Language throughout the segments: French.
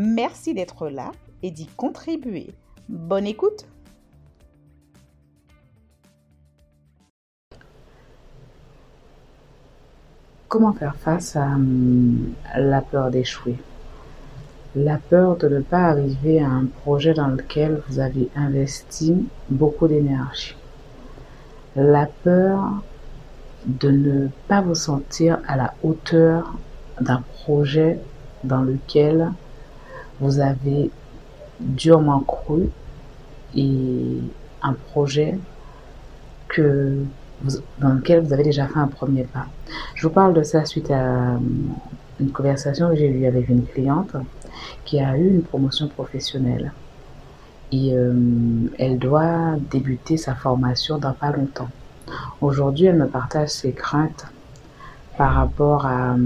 Merci d'être là et d'y contribuer. Bonne écoute Comment faire face à hum, la peur d'échouer? La peur de ne pas arriver à un projet dans lequel vous avez investi beaucoup d'énergie. La peur de ne pas vous sentir à la hauteur d'un projet dans lequel vous avez durement cru et un projet que dans lequel vous avez déjà fait un premier pas. Je vous parle de ça suite à euh, une conversation que j'ai eue avec une cliente qui a eu une promotion professionnelle. Et euh, elle doit débuter sa formation dans pas longtemps. Aujourd'hui, elle me partage ses craintes par rapport à, euh,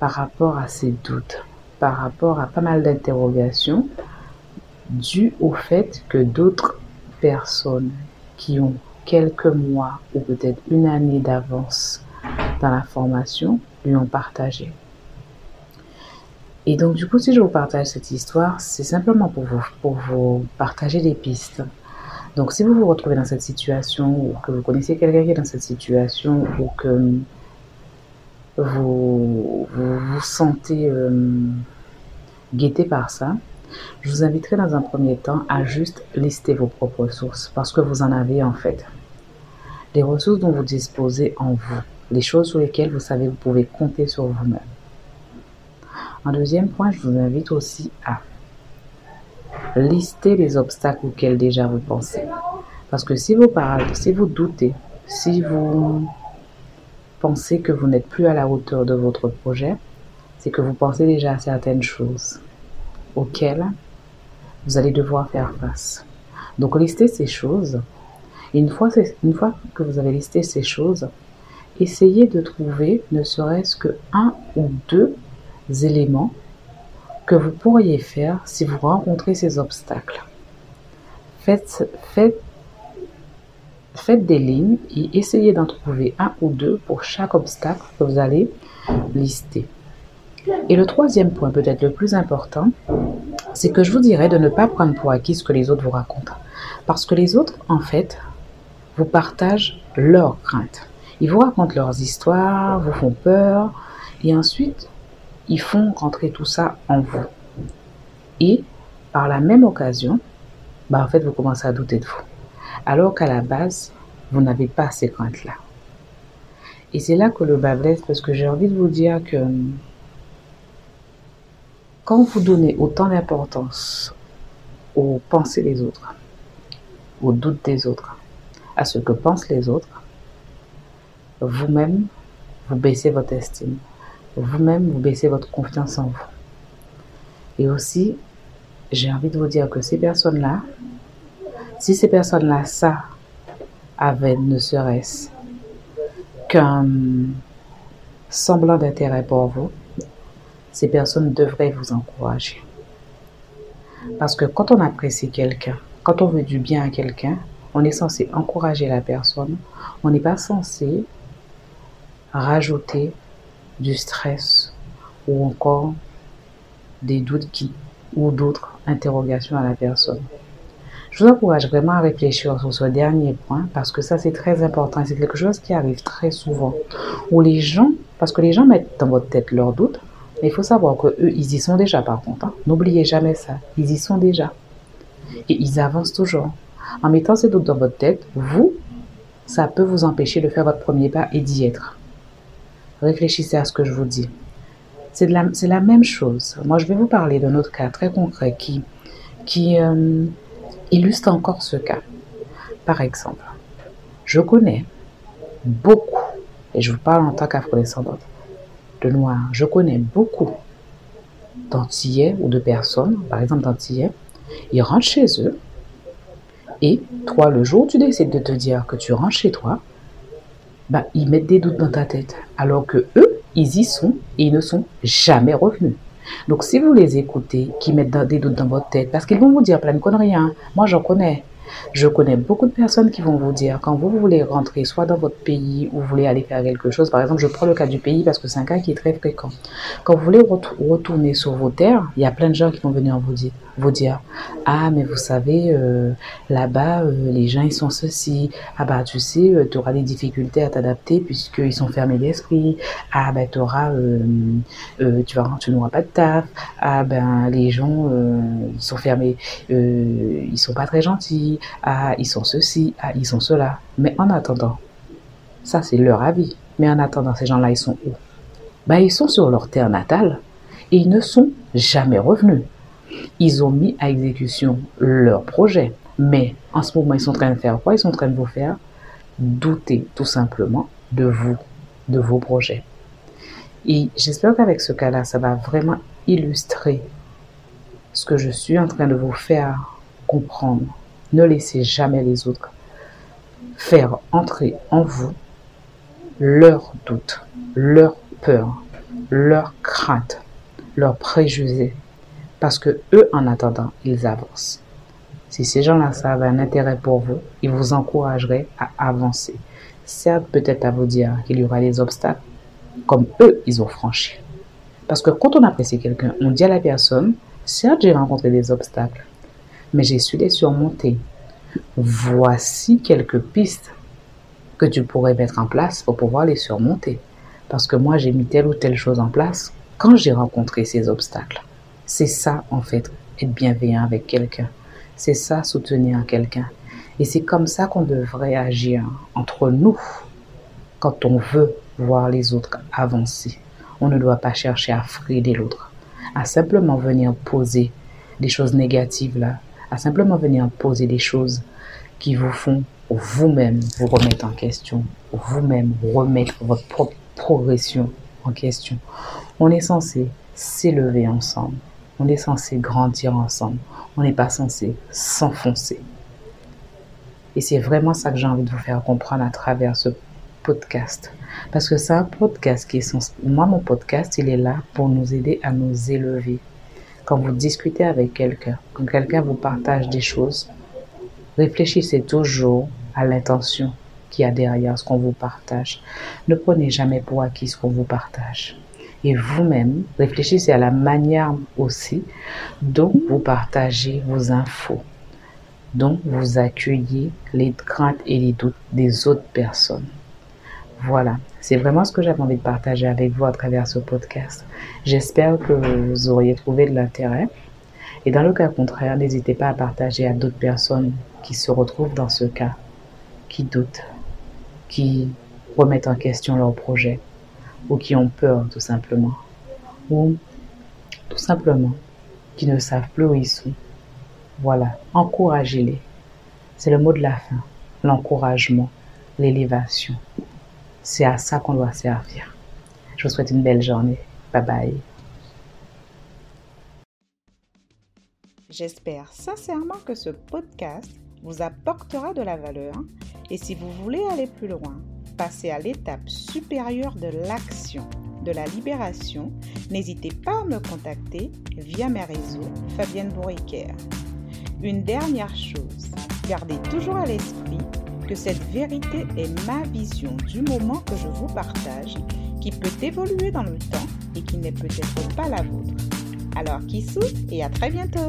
par rapport à ses doutes, par rapport à pas mal d'interrogations dues au fait que d'autres personnes qui ont quelques mois ou peut-être une année d'avance dans la formation lui ont partagé. Et donc du coup, si je vous partage cette histoire, c'est simplement pour vous, pour vous partager des pistes. Donc si vous vous retrouvez dans cette situation ou que vous connaissez quelqu'un qui est dans cette situation ou que vous vous, sentez euh, guetté par ça, je vous inviterai dans un premier temps à juste lister vos propres sources parce que vous en avez en fait les ressources dont vous disposez en vous, les choses sur lesquelles vous savez vous pouvez compter sur vous-même. En deuxième point, je vous invite aussi à lister les obstacles auxquels déjà vous pensez. Parce que si vous parlez, si vous doutez, si vous pensez que vous n'êtes plus à la hauteur de votre projet, c'est que vous pensez déjà à certaines choses auxquelles vous allez devoir faire face. Donc listez ces choses une fois, une fois que vous avez listé ces choses, essayez de trouver ne serait-ce que un ou deux éléments que vous pourriez faire si vous rencontrez ces obstacles. Faites, faites, faites des lignes et essayez d'en trouver un ou deux pour chaque obstacle que vous allez lister. Et le troisième point, peut-être le plus important, c'est que je vous dirais de ne pas prendre pour acquis ce que les autres vous racontent. Parce que les autres, en fait, vous partagent leurs craintes. Ils vous racontent leurs histoires, vous font peur, et ensuite, ils font rentrer tout ça en vous. Et par la même occasion, bah, en fait, vous commencez à douter de vous. Alors qu'à la base, vous n'avez pas ces craintes-là. Et c'est là que le bas blesse, parce que j'ai envie de vous dire que quand vous donnez autant d'importance aux pensées des autres, aux doutes des autres, à ce que pensent les autres, vous-même, vous baissez votre estime. Vous-même, vous baissez votre confiance en vous. Et aussi, j'ai envie de vous dire que ces personnes-là, si ces personnes-là, ça, avaient ne serait-ce qu'un semblant d'intérêt pour vous, ces personnes devraient vous encourager. Parce que quand on apprécie quelqu'un, quand on veut du bien à quelqu'un, on est censé encourager la personne. On n'est pas censé rajouter du stress ou encore des doutes qui, ou d'autres interrogations à la personne. Je vous encourage vraiment à réfléchir sur ce dernier point parce que ça c'est très important. C'est quelque chose qui arrive très souvent. Où les gens, parce que les gens mettent dans votre tête leurs doutes, mais il faut savoir que eux, ils y sont déjà par contre. Hein. N'oubliez jamais ça. Ils y sont déjà. Et ils avancent toujours. En mettant ces doutes dans votre tête, vous, ça peut vous empêcher de faire votre premier pas et d'y être. Réfléchissez à ce que je vous dis. C'est la, la, même chose. Moi, je vais vous parler d'un autre cas très concret qui, qui euh, illustre encore ce cas. Par exemple, je connais beaucoup, et je vous parle en tant qu'afro-descendante de Noirs, je connais beaucoup d'Antillais ou de personnes, par exemple d'Antillais, ils rentrent chez eux, et toi, le jour où tu décides de te dire que tu rentres chez toi, bah, ils mettent des doutes dans ta tête. Alors que eux, ils y sont et ils ne sont jamais revenus. Donc, si vous les écoutez, qui mettent des doutes dans votre tête, parce qu'ils vont vous dire plein de conneries, hein. moi j'en connais. Je connais beaucoup de personnes qui vont vous dire, quand vous voulez rentrer soit dans votre pays ou vous voulez aller faire quelque chose, par exemple, je prends le cas du pays parce que c'est un cas qui est très fréquent. Quand vous voulez retourner sur vos terres, il y a plein de gens qui vont venir vous dire, vous dire ah mais vous savez euh, là-bas euh, les gens ils sont ceci. Ah bah tu sais euh, tu auras des difficultés à t'adapter puisqu'ils sont fermés d'esprit. Ah tu auras tu vas tu n'auras pas de taf. Ah ben les gens ils sont fermés. Ils sont pas très gentils. Ah ils sont ceci. Ah ils sont cela. Mais en attendant ça c'est leur avis. Mais en attendant ces gens-là ils sont où? Ben ils sont sur leur terre natale et ils ne sont jamais revenus ils ont mis à exécution leur projet. Mais en ce moment, ils sont en train de faire quoi? Ils sont en train de vous faire douter tout simplement de vous, de vos projets. Et j'espère qu'avec ce cas-là, ça va vraiment illustrer ce que je suis en train de vous faire comprendre. Ne laissez jamais les autres faire entrer en vous leurs doutes, leurs peurs, leurs craintes, leurs préjugés, parce que eux, en attendant, ils avancent. Si ces gens-là savent un intérêt pour vous, ils vous encourageraient à avancer. Certes, peut-être à vous dire qu'il y aura des obstacles, comme eux, ils ont franchi. Parce que quand on apprécie quelqu'un, on dit à la personne, certes, j'ai rencontré des obstacles, mais j'ai su les surmonter. Voici quelques pistes que tu pourrais mettre en place pour pouvoir les surmonter. Parce que moi, j'ai mis telle ou telle chose en place quand j'ai rencontré ces obstacles. C'est ça, en fait, être bienveillant avec quelqu'un. C'est ça, soutenir quelqu'un. Et c'est comme ça qu'on devrait agir entre nous quand on veut voir les autres avancer. On ne doit pas chercher à frider l'autre, à simplement venir poser des choses négatives là, à simplement venir poser des choses qui vous font vous-même vous remettre en question, vous-même remettre votre propre progression en question. On est censé s'élever ensemble. On est censé grandir ensemble. On n'est pas censé s'enfoncer. Et c'est vraiment ça que j'ai envie de vous faire comprendre à travers ce podcast. Parce que c'est un podcast qui est censé... Moi, mon podcast, il est là pour nous aider à nous élever. Quand vous discutez avec quelqu'un, quand quelqu'un vous partage des choses, réfléchissez toujours à l'intention qu'il y a derrière ce qu'on vous partage. Ne prenez jamais pour acquis ce qu'on vous partage et vous-même réfléchissez à la manière aussi dont vous partagez vos infos, dont vous accueillez les craintes et les doutes des autres personnes. Voilà, c'est vraiment ce que j'avais envie de partager avec vous à travers ce podcast. J'espère que vous auriez trouvé de l'intérêt. Et dans le cas contraire, n'hésitez pas à partager à d'autres personnes qui se retrouvent dans ce cas, qui doutent, qui remettent en question leur projet, ou qui ont peur tout simplement, ou tout simplement qui ne savent plus où ils sont. Voilà, encouragez-les. C'est le mot de la fin, l'encouragement, l'élévation. C'est à ça qu'on doit servir. Je vous souhaite une belle journée. Bye bye. J'espère sincèrement que ce podcast vous apportera de la valeur et si vous voulez aller plus loin, passer à l'étape supérieure de l'action, de la libération, n'hésitez pas à me contacter via mes réseaux Fabienne Bourriquer. Une dernière chose, gardez toujours à l'esprit que cette vérité est ma vision du moment que je vous partage, qui peut évoluer dans le temps et qui n'est peut-être pas la vôtre. Alors, qui et à très bientôt